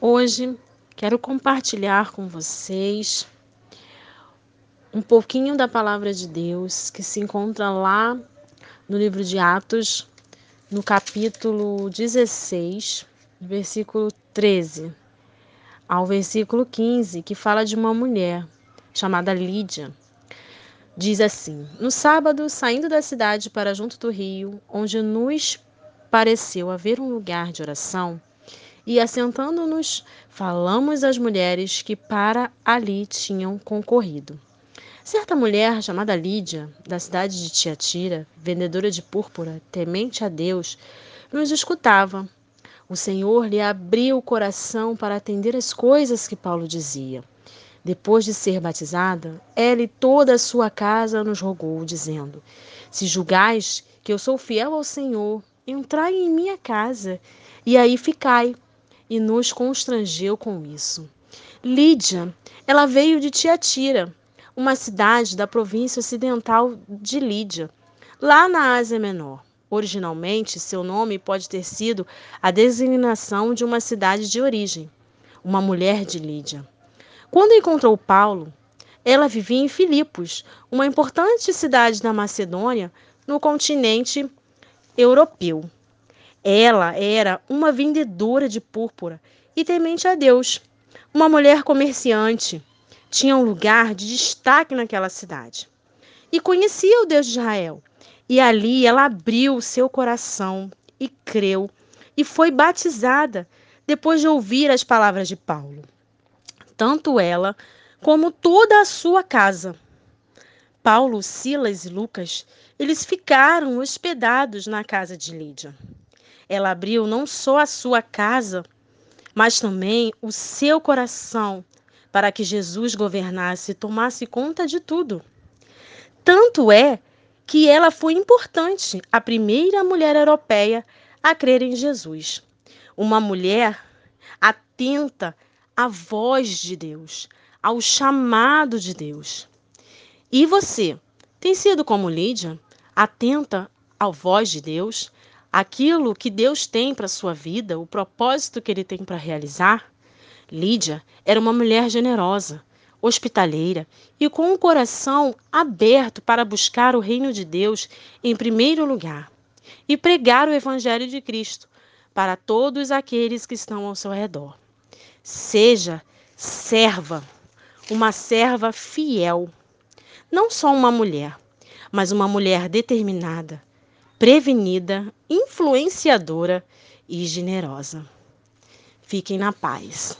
Hoje quero compartilhar com vocês um pouquinho da palavra de Deus que se encontra lá no livro de Atos, no capítulo 16, versículo 13 ao versículo 15, que fala de uma mulher chamada Lídia. Diz assim: No sábado, saindo da cidade para junto do rio, onde nos pareceu haver um lugar de oração, e assentando-nos, falamos às mulheres que para ali tinham concorrido. Certa mulher chamada Lídia, da cidade de Tiatira, vendedora de púrpura, temente a Deus, nos escutava. O Senhor lhe abriu o coração para atender as coisas que Paulo dizia. Depois de ser batizada, ela e toda a sua casa nos rogou, dizendo: Se julgais que eu sou fiel ao Senhor, entrai em minha casa, e aí ficai e nos constrangeu com isso. Lídia, ela veio de Tiatira, uma cidade da província ocidental de Lídia, lá na Ásia Menor. Originalmente, seu nome pode ter sido a designação de uma cidade de origem, uma mulher de Lídia. Quando encontrou Paulo, ela vivia em Filipos, uma importante cidade da Macedônia, no continente europeu. Ela era uma vendedora de púrpura e temente a Deus, uma mulher comerciante. Tinha um lugar de destaque naquela cidade. E conhecia o Deus de Israel. E ali ela abriu seu coração e creu e foi batizada depois de ouvir as palavras de Paulo. Tanto ela como toda a sua casa. Paulo, Silas e Lucas, eles ficaram hospedados na casa de Lídia. Ela abriu não só a sua casa, mas também o seu coração para que Jesus governasse e tomasse conta de tudo. Tanto é que ela foi importante, a primeira mulher europeia a crer em Jesus. Uma mulher atenta à voz de Deus, ao chamado de Deus. E você, tem sido como Lídia, atenta à voz de Deus, aquilo que Deus tem para sua vida, o propósito que ele tem para realizar. Lídia era uma mulher generosa, hospitaleira e com o coração aberto para buscar o reino de Deus em primeiro lugar e pregar o evangelho de Cristo para todos aqueles que estão ao seu redor. Seja serva, uma serva fiel, não só uma mulher, mas uma mulher determinada, prevenida, influenciadora e generosa. Fiquem na paz.